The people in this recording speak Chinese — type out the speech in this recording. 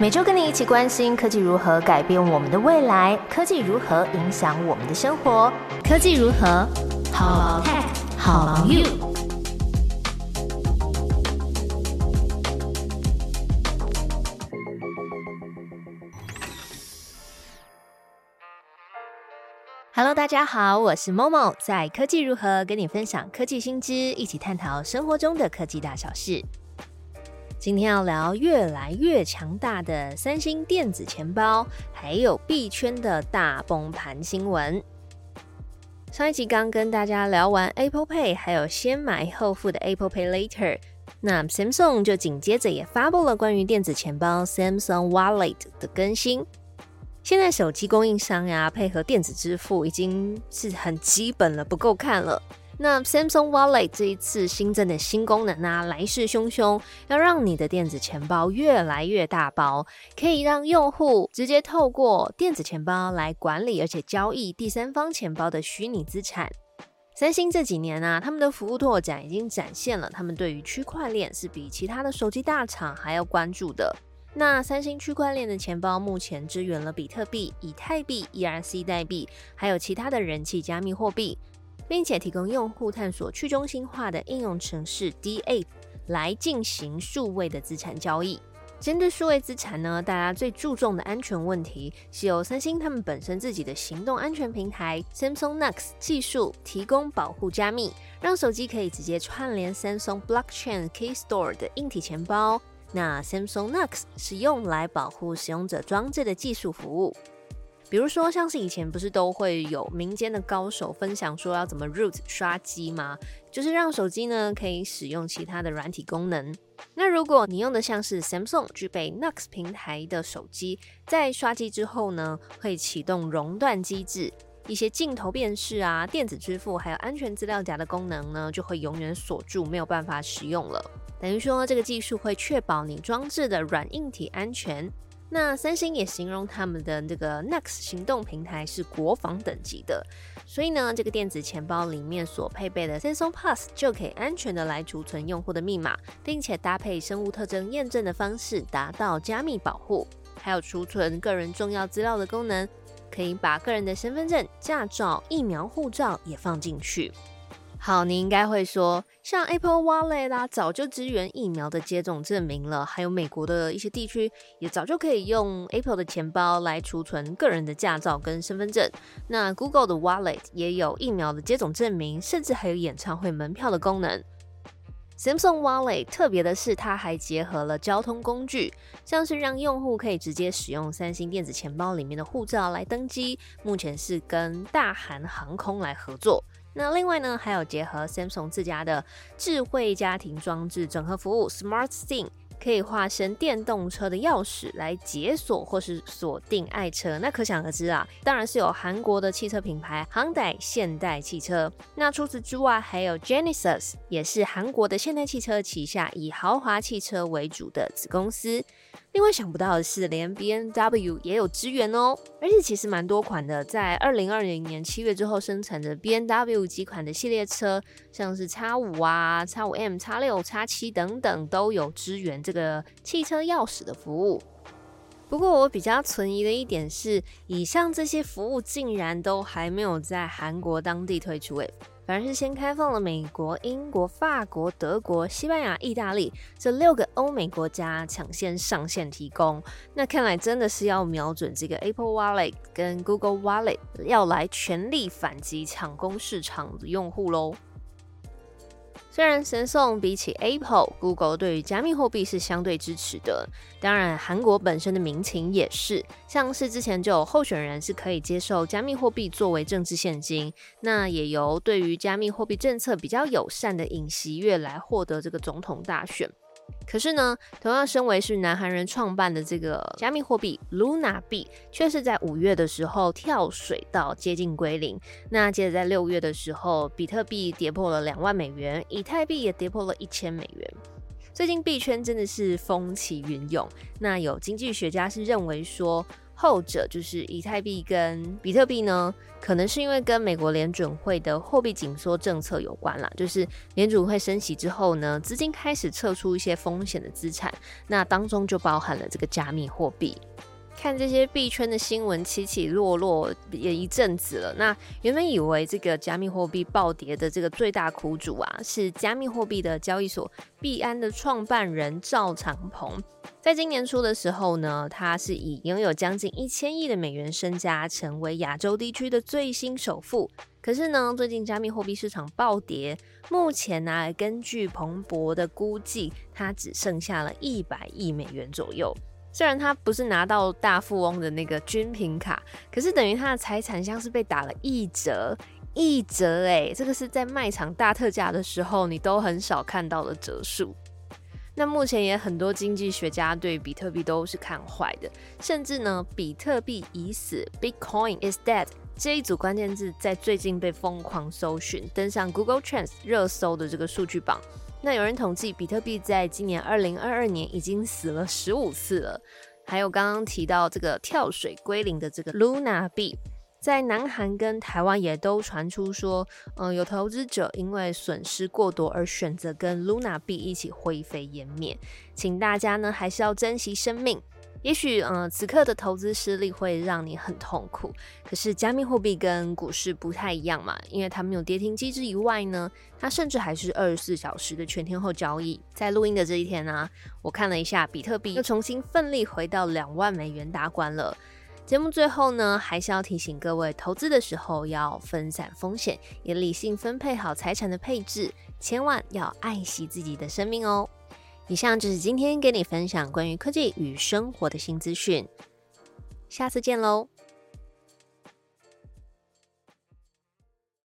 每周跟你一起关心科技如何改变我们的未来，科技如何影响我们的生活，科技如何好 tech 好 you。Hello，大家好，我是 Momo，在科技如何跟你分享科技新知，一起探讨生活中的科技大小事。今天要聊越来越强大的三星电子钱包，还有币圈的大崩盘新闻。上一集刚跟大家聊完 Apple Pay，还有先买后付的 Apple Pay Later，那 Samsung 就紧接着也发布了关于电子钱包 Samsung Wallet 的更新。现在手机供应商呀，配合电子支付已经是很基本了，不够看了。那 Samsung Wallet 这一次新增的新功能啊，来势汹汹，要让你的电子钱包越来越大包，可以让用户直接透过电子钱包来管理而且交易第三方钱包的虚拟资产。三星这几年啊，他们的服务拓展已经展现了他们对于区块链是比其他的手机大厂还要关注的。那三星区块链的钱包目前支援了比特币、以太币、ERC 代币，还有其他的人气加密货币。并且提供用户探索去中心化的应用程式 D8 来进行数位的资产交易。针对数位资产呢，大家最注重的安全问题是由三星他们本身自己的行动安全平台 Samsung Knox 技术提供保护加密，让手机可以直接串联 Samsung Blockchain Key Store 的硬体钱包。那 Samsung Knox 是用来保护使用者装置的技术服务。比如说，像是以前不是都会有民间的高手分享说要怎么 root 刷机吗？就是让手机呢可以使用其他的软体功能。那如果你用的像是 Samsung 具备 Knox 平台的手机，在刷机之后呢，会启动熔断机制，一些镜头辨识啊、电子支付还有安全资料夹的功能呢，就会永远锁住，没有办法使用了。等于说，这个技术会确保你装置的软硬体安全。那三星也形容他们的这个 Next 行动平台是国防等级的，所以呢，这个电子钱包里面所配备的 Samsung Pass 就可以安全的来储存用户的密码，并且搭配生物特征验证的方式达到加密保护，还有储存个人重要资料的功能，可以把个人的身份证、驾照、疫苗护照也放进去。好，你应该会说，像 Apple Wallet 啦，早就支援疫苗的接种证明了，还有美国的一些地区也早就可以用 Apple 的钱包来储存个人的驾照跟身份证。那 Google 的 Wallet 也有疫苗的接种证明，甚至还有演唱会门票的功能。Samsung Wallet 特别的是，它还结合了交通工具，像是让用户可以直接使用三星电子钱包里面的护照来登机。目前是跟大韩航空来合作。那另外呢，还有结合 Samsung 自家的智慧家庭装置整合服务 Smart Thing，可以化身电动车的钥匙来解锁或是锁定爱车。那可想而知啊，当然是有韩国的汽车品牌航代现代汽车。那除此之外，还有 Genesis，也是韩国的现代汽车旗下以豪华汽车为主的子公司。另外想不到的是，连 B N W 也有支援哦，而且其实蛮多款的，在二零二零年七月之后生产的 B N W 几款的系列车，像是 X 五啊、X 五 M、X 六、X 七等等，都有支援这个汽车钥匙的服务。不过我比较存疑的一点是，以上这些服务竟然都还没有在韩国当地推出诶。反而是先开放了美国、英国、法国、德国、西班牙、意大利这六个欧美国家抢先上线提供。那看来真的是要瞄准这个 Apple Wallet 跟 Google Wallet，要来全力反击抢攻市场的用户喽。虽然神送比起 Apple、Google 对于加密货币是相对支持的，当然韩国本身的民情也是，像是之前就有候选人是可以接受加密货币作为政治现金，那也由对于加密货币政策比较友善的尹锡悦来获得这个总统大选。可是呢，同样身为是南韩人创办的这个加密货币 Luna 币，却是在五月的时候跳水到接近归零。那接着在六月的时候，比特币跌破了两万美元，以太币也跌破了一千美元。最近币圈真的是风起云涌。那有经济学家是认为说。后者就是以太币跟比特币呢，可能是因为跟美国联准会的货币紧缩政策有关啦。就是联准会升息之后呢，资金开始撤出一些风险的资产，那当中就包含了这个加密货币。看这些币圈的新闻起起落落也一阵子了，那原本以为这个加密货币暴跌的这个最大苦主啊，是加密货币的交易所币安的创办人赵长鹏。在今年初的时候呢，他是以拥有将近一千亿的美元身家，成为亚洲地区的最新首富。可是呢，最近加密货币市场暴跌，目前呢，根据彭博的估计，他只剩下了一百亿美元左右。虽然他不是拿到大富翁的那个军品卡，可是等于他的财产像是被打了一折，一折哎，这个是在卖场大特价的时候你都很少看到的折数。那目前也很多经济学家对比特币都是看坏的，甚至呢，比特币已死，Bitcoin is dead 这一组关键字在最近被疯狂搜寻，登上 Google Trends 热搜的这个数据榜。那有人统计，比特币在今年二零二二年已经死了十五次了。还有刚刚提到这个跳水归零的这个 Luna 币，在南韩跟台湾也都传出说，嗯，有投资者因为损失过多而选择跟 Luna 币一起灰飞烟灭。请大家呢还是要珍惜生命。也许，嗯，此刻的投资失利会让你很痛苦。可是，加密货币跟股市不太一样嘛，因为它没有跌停机制以外呢，它甚至还是二十四小时的全天候交易。在录音的这一天呢，我看了一下，比特币又重新奋力回到两万美元大关了。节目最后呢，还是要提醒各位，投资的时候要分散风险，也理性分配好财产的配置，千万要爱惜自己的生命哦。以上就是今天跟你分享关于科技与生活的新资讯，下次见喽。